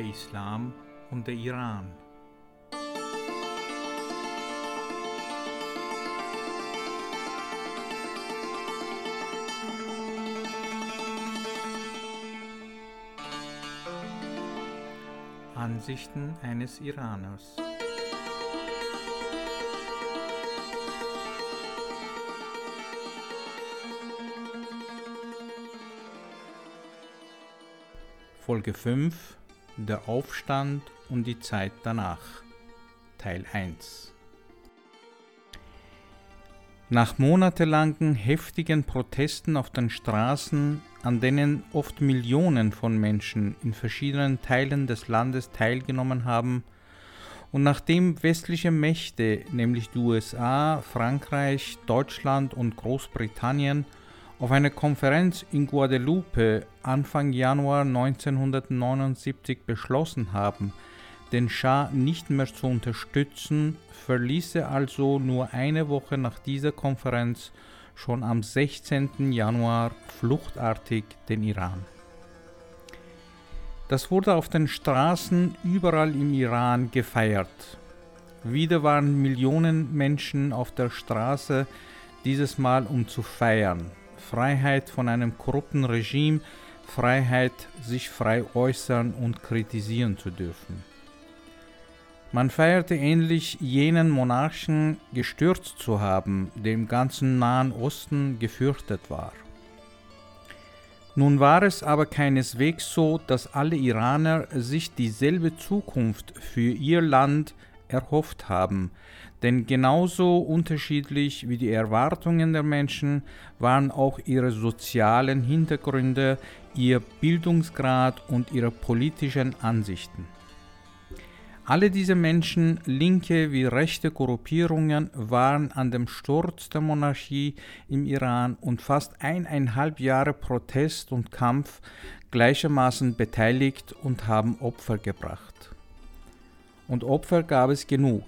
der Islam und der Iran. Ansichten eines Iraners. Folge 5 Der Aufstand und die Zeit danach. Teil 1 Nach monatelangen heftigen Protesten auf den Straßen, an denen oft Millionen von Menschen in verschiedenen Teilen des Landes teilgenommen haben, und nachdem westliche Mächte, nämlich die USA, Frankreich, Deutschland und Großbritannien, auf einer Konferenz in Guadeloupe Anfang Januar 1979 beschlossen haben, den Schah nicht mehr zu unterstützen, verließ er also nur eine Woche nach dieser Konferenz schon am 16. Januar fluchtartig den Iran. Das wurde auf den Straßen überall im Iran gefeiert. Wieder waren Millionen Menschen auf der Straße, dieses Mal um zu feiern. Freiheit von einem korrupten Regime, Freiheit, sich frei äußern und kritisieren zu dürfen. Man feierte ähnlich jenen Monarchen gestürzt zu haben, der im ganzen Nahen Osten gefürchtet war. Nun war es aber keineswegs so, dass alle Iraner sich dieselbe Zukunft für ihr Land erhofft haben, denn genauso unterschiedlich wie die Erwartungen der Menschen waren auch ihre sozialen Hintergründe, ihr Bildungsgrad und ihre politischen Ansichten. Alle diese Menschen, linke wie rechte Gruppierungen, waren an dem Sturz der Monarchie im Iran und fast eineinhalb Jahre Protest und Kampf gleichermaßen beteiligt und haben Opfer gebracht. Und Opfer gab es genug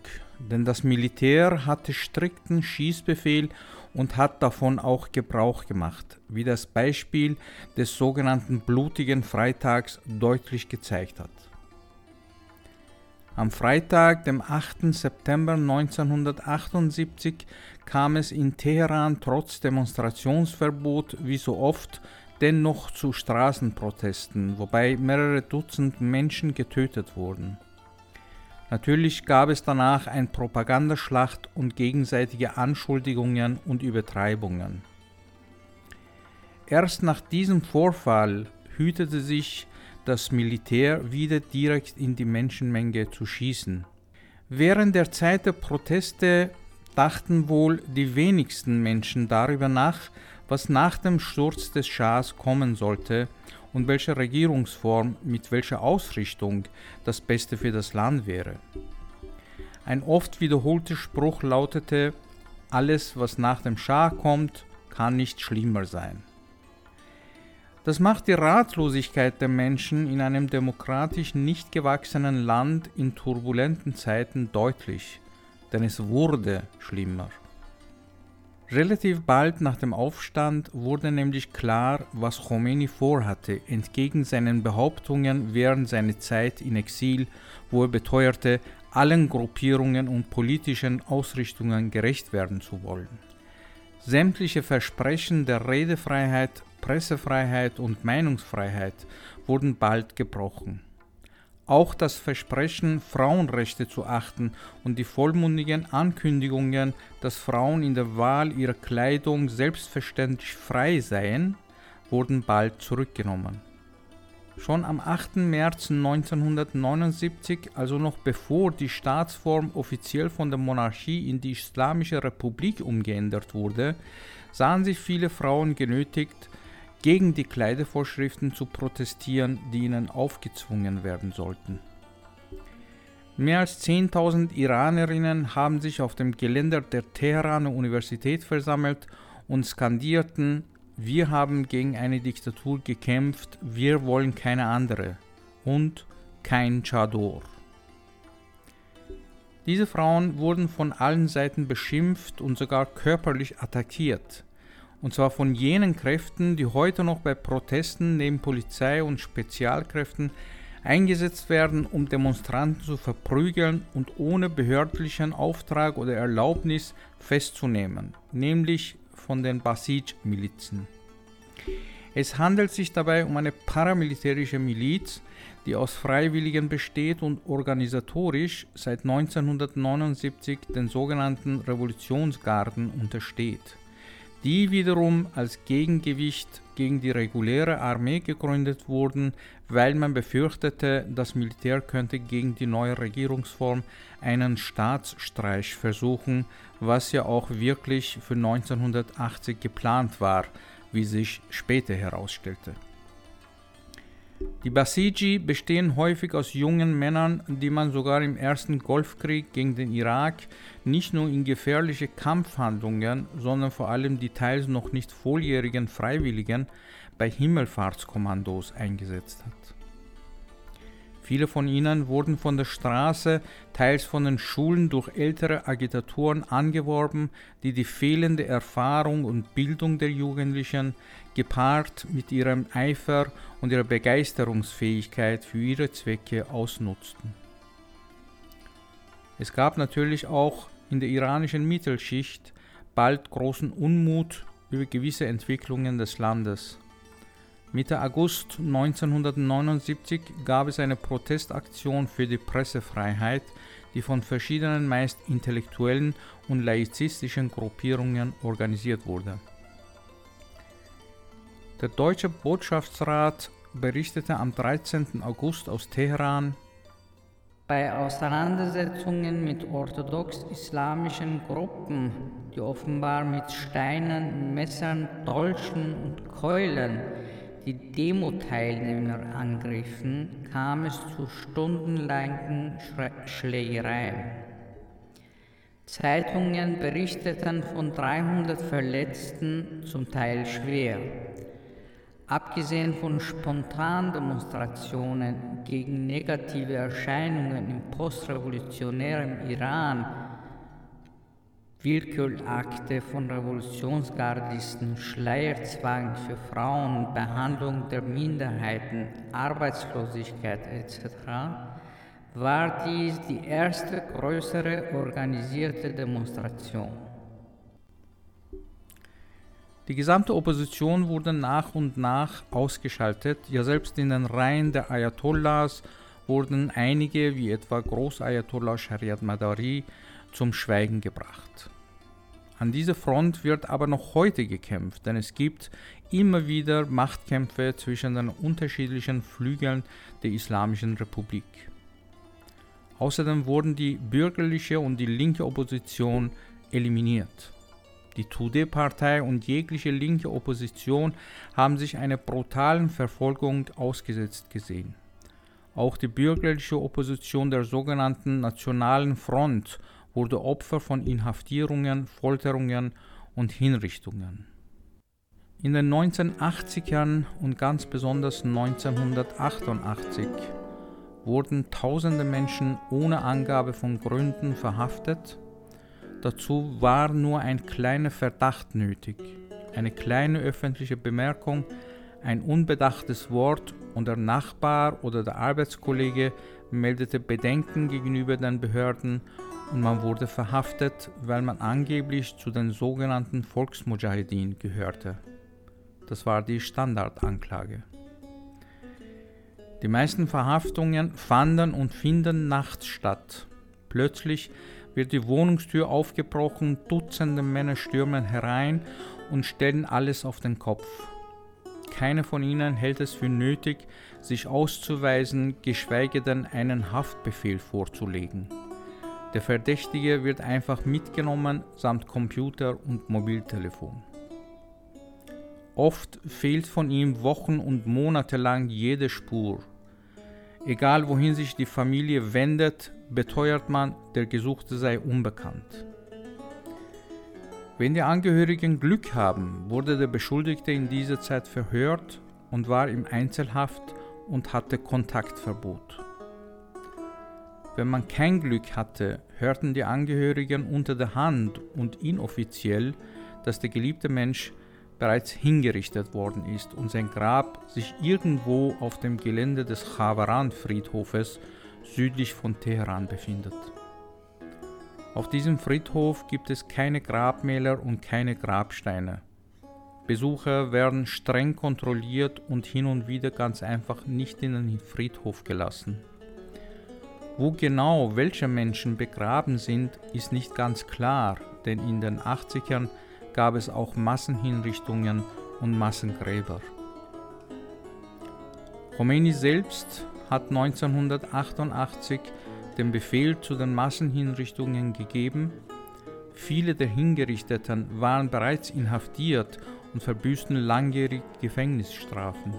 denn das Militär hatte strikten Schießbefehl und hat davon auch Gebrauch gemacht, wie das Beispiel des sogenannten blutigen Freitags deutlich gezeigt hat. Am Freitag, dem 8. September 1978, kam es in Teheran trotz Demonstrationsverbot wie so oft dennoch zu Straßenprotesten, wobei mehrere Dutzend Menschen getötet wurden. Natürlich gab es danach eine Propagandaschlacht und gegenseitige Anschuldigungen und Übertreibungen. Erst nach diesem Vorfall hütete sich das Militär wieder direkt in die Menschenmenge zu schießen. Während der Zeit der Proteste dachten wohl die wenigsten Menschen darüber nach, was nach dem Sturz des Schahs kommen sollte und welche Regierungsform mit welcher Ausrichtung das Beste für das Land wäre. Ein oft wiederholter Spruch lautete, alles, was nach dem Schah kommt, kann nicht schlimmer sein. Das macht die Ratlosigkeit der Menschen in einem demokratisch nicht gewachsenen Land in turbulenten Zeiten deutlich, denn es wurde schlimmer. Relativ bald nach dem Aufstand wurde nämlich klar, was Khomeini vorhatte, entgegen seinen Behauptungen während seiner Zeit in Exil, wo er beteuerte, allen Gruppierungen und politischen Ausrichtungen gerecht werden zu wollen. Sämtliche Versprechen der Redefreiheit, Pressefreiheit und Meinungsfreiheit wurden bald gebrochen. Auch das Versprechen, Frauenrechte zu achten und die vollmundigen Ankündigungen, dass Frauen in der Wahl ihrer Kleidung selbstverständlich frei seien, wurden bald zurückgenommen. Schon am 8. März 1979, also noch bevor die Staatsform offiziell von der Monarchie in die Islamische Republik umgeändert wurde, sahen sich viele Frauen genötigt, gegen die Kleidevorschriften zu protestieren, die ihnen aufgezwungen werden sollten. Mehr als 10.000 Iranerinnen haben sich auf dem Geländer der Teheraner Universität versammelt und skandierten, wir haben gegen eine Diktatur gekämpft, wir wollen keine andere und kein Chador. Diese Frauen wurden von allen Seiten beschimpft und sogar körperlich attackiert und zwar von jenen Kräften, die heute noch bei Protesten neben Polizei und Spezialkräften eingesetzt werden, um Demonstranten zu verprügeln und ohne behördlichen Auftrag oder Erlaubnis festzunehmen, nämlich von den Basij-Milizen. Es handelt sich dabei um eine paramilitärische Miliz, die aus Freiwilligen besteht und organisatorisch seit 1979 den sogenannten Revolutionsgarden untersteht, die wiederum als Gegengewicht gegen die reguläre Armee gegründet wurden, weil man befürchtete, das Militär könnte gegen die neue Regierungsform einen Staatsstreich versuchen, was ja auch wirklich für 1980 geplant war, wie sich später herausstellte. Die Basiji bestehen häufig aus jungen Männern, die man sogar im ersten Golfkrieg gegen den Irak nicht nur in gefährliche Kampfhandlungen, sondern vor allem die teils noch nicht volljährigen Freiwilligen bei Himmelfahrtskommandos eingesetzt hat. Viele von ihnen wurden von der Straße, teils von den Schulen durch ältere Agitatoren angeworben, die die fehlende Erfahrung und Bildung der Jugendlichen gepaart mit ihrem Eifer und ihrer Begeisterungsfähigkeit für ihre Zwecke ausnutzten. Es gab natürlich auch in der iranischen Mittelschicht bald großen Unmut über gewisse Entwicklungen des Landes. Mitte August 1979 gab es eine Protestaktion für die Pressefreiheit, die von verschiedenen meist intellektuellen und laizistischen Gruppierungen organisiert wurde. Der deutsche Botschaftsrat berichtete am 13. August aus Teheran, bei Auseinandersetzungen mit orthodox-islamischen Gruppen, die offenbar mit Steinen, Messern, Dolchen und Keulen die Demo-Teilnehmer angriffen, kam es zu stundenlangen Schlägereien. Zeitungen berichteten von 300 Verletzten, zum Teil schwer. Abgesehen von Spontandemonstrationen gegen negative Erscheinungen im postrevolutionären Iran Willkürakte von Revolutionsgardisten, Schleierzwang für Frauen, Behandlung der Minderheiten, Arbeitslosigkeit etc., war dies die erste größere organisierte Demonstration. Die gesamte Opposition wurde nach und nach ausgeschaltet, ja selbst in den Reihen der Ayatollahs wurden einige, wie etwa Großayatollah Shariat Madari, zum Schweigen gebracht. An dieser Front wird aber noch heute gekämpft, denn es gibt immer wieder Machtkämpfe zwischen den unterschiedlichen Flügeln der Islamischen Republik. Außerdem wurden die bürgerliche und die linke Opposition eliminiert. Die Tudeh-Partei und jegliche linke Opposition haben sich einer brutalen Verfolgung ausgesetzt gesehen. Auch die bürgerliche Opposition der sogenannten Nationalen Front wurde Opfer von Inhaftierungen, Folterungen und Hinrichtungen. In den 1980ern und ganz besonders 1988 wurden tausende Menschen ohne Angabe von Gründen verhaftet. Dazu war nur ein kleiner Verdacht nötig, eine kleine öffentliche Bemerkung, ein unbedachtes Wort und der Nachbar oder der Arbeitskollege meldete Bedenken gegenüber den Behörden und man wurde verhaftet, weil man angeblich zu den sogenannten Volksmujahedin gehörte. Das war die Standardanklage. Die meisten Verhaftungen fanden und finden nachts statt. Plötzlich wird die Wohnungstür aufgebrochen, Dutzende Männer stürmen herein und stellen alles auf den Kopf. Keiner von ihnen hält es für nötig, sich auszuweisen, geschweige denn einen Haftbefehl vorzulegen. Der Verdächtige wird einfach mitgenommen samt Computer und Mobiltelefon. Oft fehlt von ihm Wochen und Monate lang jede Spur. Egal wohin sich die Familie wendet, beteuert man, der Gesuchte sei unbekannt. Wenn die Angehörigen Glück haben, wurde der Beschuldigte in dieser Zeit verhört und war im Einzelhaft und hatte Kontaktverbot. Wenn man kein Glück hatte, hörten die Angehörigen unter der Hand und inoffiziell, dass der geliebte Mensch bereits hingerichtet worden ist und sein Grab sich irgendwo auf dem Gelände des Chavaran-Friedhofes südlich von Teheran befindet. Auf diesem Friedhof gibt es keine Grabmäler und keine Grabsteine. Besucher werden streng kontrolliert und hin und wieder ganz einfach nicht in den Friedhof gelassen. Wo genau welche Menschen begraben sind, ist nicht ganz klar, denn in den 80ern gab es auch Massenhinrichtungen und Massengräber. Khomeini selbst hat 1988 den Befehl zu den Massenhinrichtungen gegeben. Viele der Hingerichteten waren bereits inhaftiert und verbüßten langjährige Gefängnisstrafen.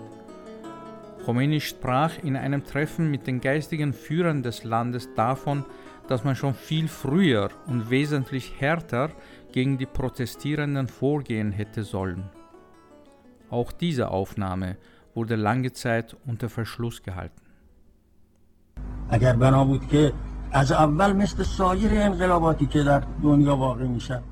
Khomeini sprach in einem Treffen mit den geistigen Führern des Landes davon, dass man schon viel früher und wesentlich härter gegen die Protestierenden vorgehen hätte sollen. Auch diese Aufnahme wurde lange Zeit unter Verschluss gehalten. اگر بنا بود که از اول مثل سایر انقلاباتی که در دنیا واقع میشد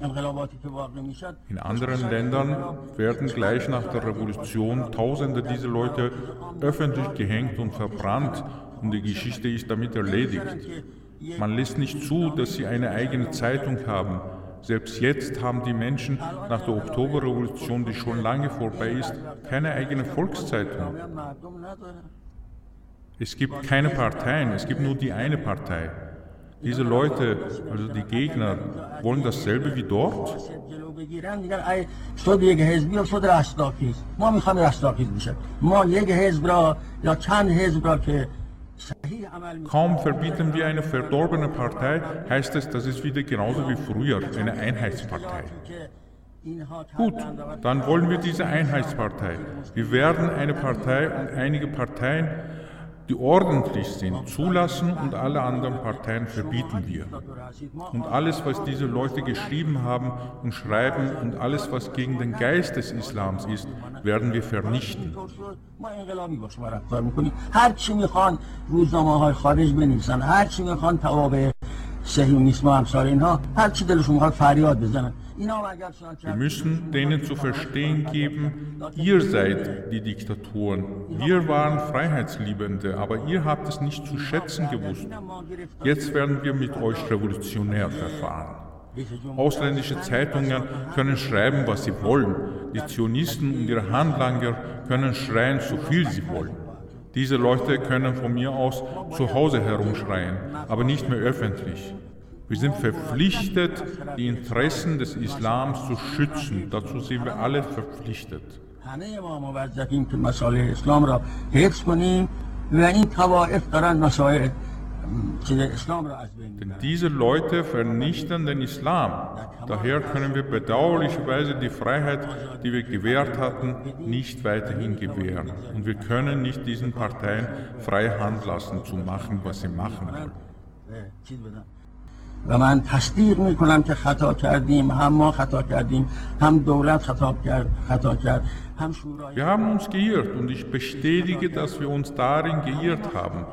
In anderen Ländern werden gleich nach der Revolution Tausende dieser Leute öffentlich gehängt und verbrannt und die Geschichte ist damit erledigt. Man lässt nicht zu, dass sie eine eigene Zeitung haben. Selbst jetzt haben die Menschen nach der Oktoberrevolution, die schon lange vorbei ist, keine eigene Volkszeitung. Es gibt keine Parteien, es gibt nur die eine Partei. Diese Leute, also die Gegner, wollen dasselbe wie dort? Kaum verbieten wir eine verdorbene Partei, heißt es, das ist wieder genauso wie früher, eine Einheitspartei. Gut, dann wollen wir diese Einheitspartei. Wir werden eine Partei und einige Parteien die ordentlich sind, zulassen und alle anderen Parteien verbieten wir. Und alles, was diese Leute geschrieben haben und schreiben und alles, was gegen den Geist des Islams ist, werden wir vernichten. صهیونیسم و امثال اینها هر چی دلشون میخواد فریاد بزنن wir müssen denen zu verstehen geben, ihr seid die Diktatoren. Wir waren Freiheitsliebende, aber ihr habt es nicht zu schätzen gewusst. Jetzt werden wir mit euch revolutionär verfahren. Ausländische Zeitungen können schreiben, was sie wollen. Die Zionisten und ihre Handlanger können schreien, so viel sie wollen. Diese Leute können von mir aus zu Hause herumschreien, aber nicht mehr öffentlich. Wir sind verpflichtet, die Interessen des Islams zu schützen. Dazu sind wir alle verpflichtet. Denn diese Leute vernichten den Islam. Daher können wir bedauerlicherweise die Freiheit, die wir gewährt hatten, nicht weiterhin gewähren. Und wir können nicht diesen Parteien freie Hand lassen, zu machen, was sie machen wollen. و من تصدیق میکنم که خطا کردیم هم ما خطا کردیم هم دولت خطا کرد خطا کرد Wir haben uns geirrt und ich bestätige, dass wir uns darin geirrt haben.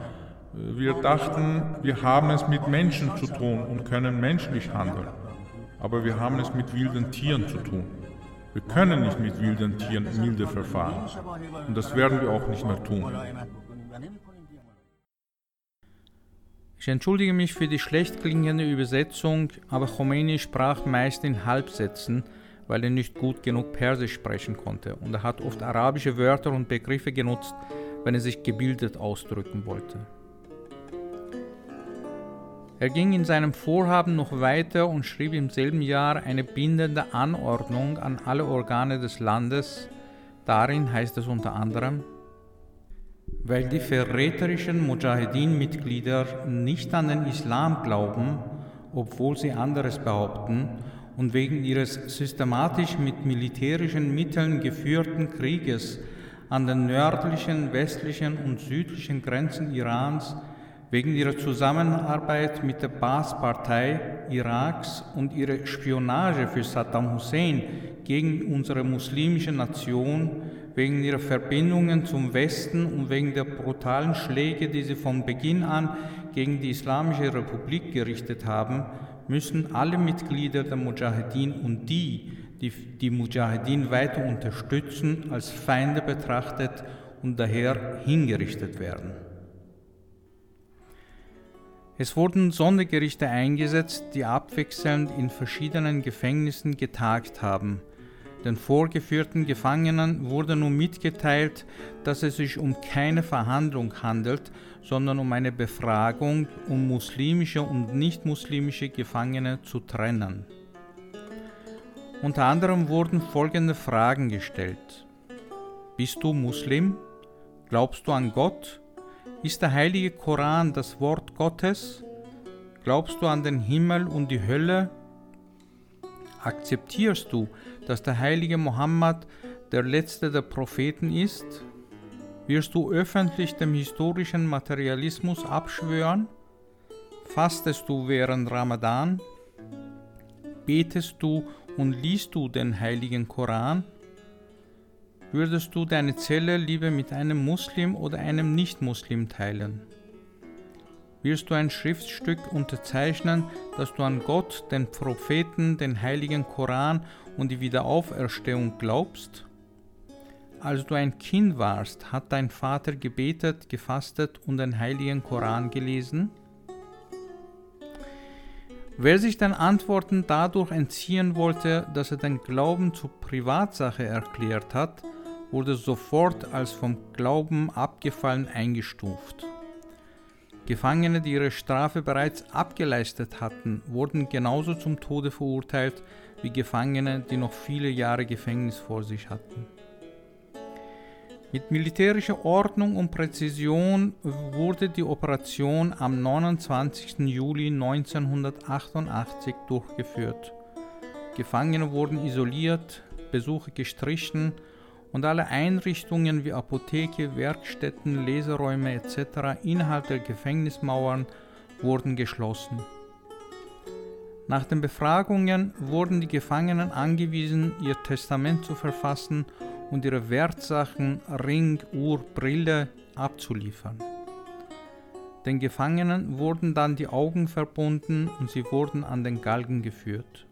Wir dachten, wir haben es mit Menschen zu tun und können menschlich handeln. Aber wir haben es mit wilden Tieren zu tun. Wir können nicht mit wilden Tieren milde verfahren. Und das werden wir auch nicht mehr tun. Ich entschuldige mich für die schlecht klingende Übersetzung, aber Khomeini sprach meist in Halbsätzen, weil er nicht gut genug Persisch sprechen konnte und er hat oft arabische Wörter und Begriffe genutzt, wenn er sich gebildet ausdrücken wollte. Er ging in seinem Vorhaben noch weiter und schrieb im selben Jahr eine bindende Anordnung an alle Organe des Landes. Darin heißt es unter anderem, weil die verräterischen Mujahedin-Mitglieder nicht an den Islam glauben, obwohl sie anderes behaupten, und wegen ihres systematisch mit militärischen Mitteln geführten Krieges an den nördlichen, westlichen und südlichen Grenzen Irans, wegen ihrer Zusammenarbeit mit der Baas-Partei Iraks und ihrer Spionage für Saddam Hussein gegen unsere muslimische Nation, wegen ihrer Verbindungen zum Westen und wegen der brutalen Schläge, die sie von Beginn an gegen die Islamische Republik gerichtet haben, müssen alle Mitglieder der Mujahedin und die, die die Mujahedin weiter unterstützen, als Feinde betrachtet und daher hingerichtet werden. Es wurden Sondergerichte eingesetzt, die abwechselnd in verschiedenen Gefängnissen getagt haben. Den vorgeführten Gefangenen wurde nun mitgeteilt, dass es sich um keine Verhandlung handelt, sondern um eine Befragung, um muslimische und nicht-muslimische Gefangene zu trennen. Unter anderem wurden folgende Fragen gestellt. Bist du Muslim? Glaubst du an Gott? Ist der heilige Koran das Wort Gottes? Glaubst du an den Himmel und die Hölle? Akzeptierst du, dass der heilige Mohammed der letzte der Propheten ist? Wirst du öffentlich dem historischen Materialismus abschwören? Fastest du während Ramadan? Betest du und liest du den heiligen Koran? Würdest du deine Zelle lieber mit einem Muslim oder einem Nicht-Muslim teilen? Wirst du ein Schriftstück unterzeichnen, dass du an Gott, den Propheten, den heiligen Koran und die Wiederauferstehung glaubst? Als du ein Kind warst, hat dein Vater gebetet, gefastet und den heiligen Koran gelesen? Wer sich den Antworten dadurch entziehen wollte, dass er den Glauben zur Privatsache erklärt hat, wurde sofort als vom Glauben abgefallen eingestuft. Gefangene, die ihre Strafe bereits abgeleistet hatten, wurden genauso zum Tode verurteilt wie Gefangene, die noch viele Jahre Gefängnis vor sich hatten. Mit militärischer Ordnung und Präzision wurde die Operation am 29. Juli 1988 durchgeführt. Gefangene wurden isoliert, Besuche gestrichen und alle Einrichtungen wie Apotheke, Werkstätten, Leseräume etc. innerhalb der Gefängnismauern wurden geschlossen. Nach den Befragungen wurden die Gefangenen angewiesen, ihr Testament zu verfassen und ihre Wertsachen, Ring, Uhr, Brille abzuliefern. Den Gefangenen wurden dann die Augen verbunden und sie wurden an den Galgen geführt.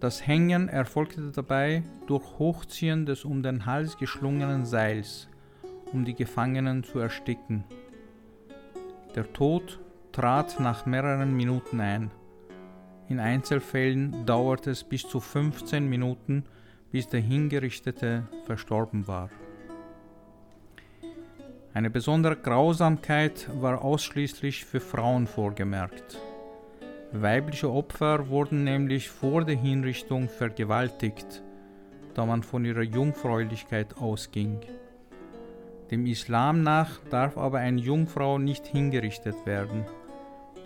Das Hängen erfolgte dabei durch Hochziehen des um den Hals geschlungenen Seils, um die Gefangenen zu ersticken. Der Tod trat nach mehreren Minuten ein. In Einzelfällen dauerte es bis zu 15 Minuten, bis der Hingerichtete verstorben war. Eine besondere Grausamkeit war ausschließlich für Frauen vorgemerkt. Weibliche Opfer wurden nämlich vor der Hinrichtung vergewaltigt, da man von ihrer Jungfräulichkeit ausging. Dem Islam nach darf aber eine Jungfrau nicht hingerichtet werden.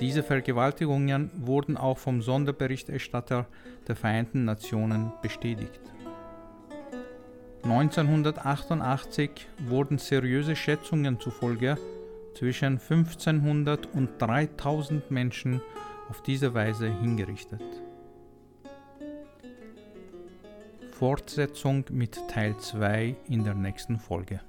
Diese Vergewaltigungen wurden auch vom Sonderberichterstatter der Vereinten Nationen bestätigt. 1988 wurden seriöse Schätzungen zufolge zwischen 1500 und 3000 Menschen auf diese Weise hingerichtet. Fortsetzung mit Teil 2 in der nächsten Folge.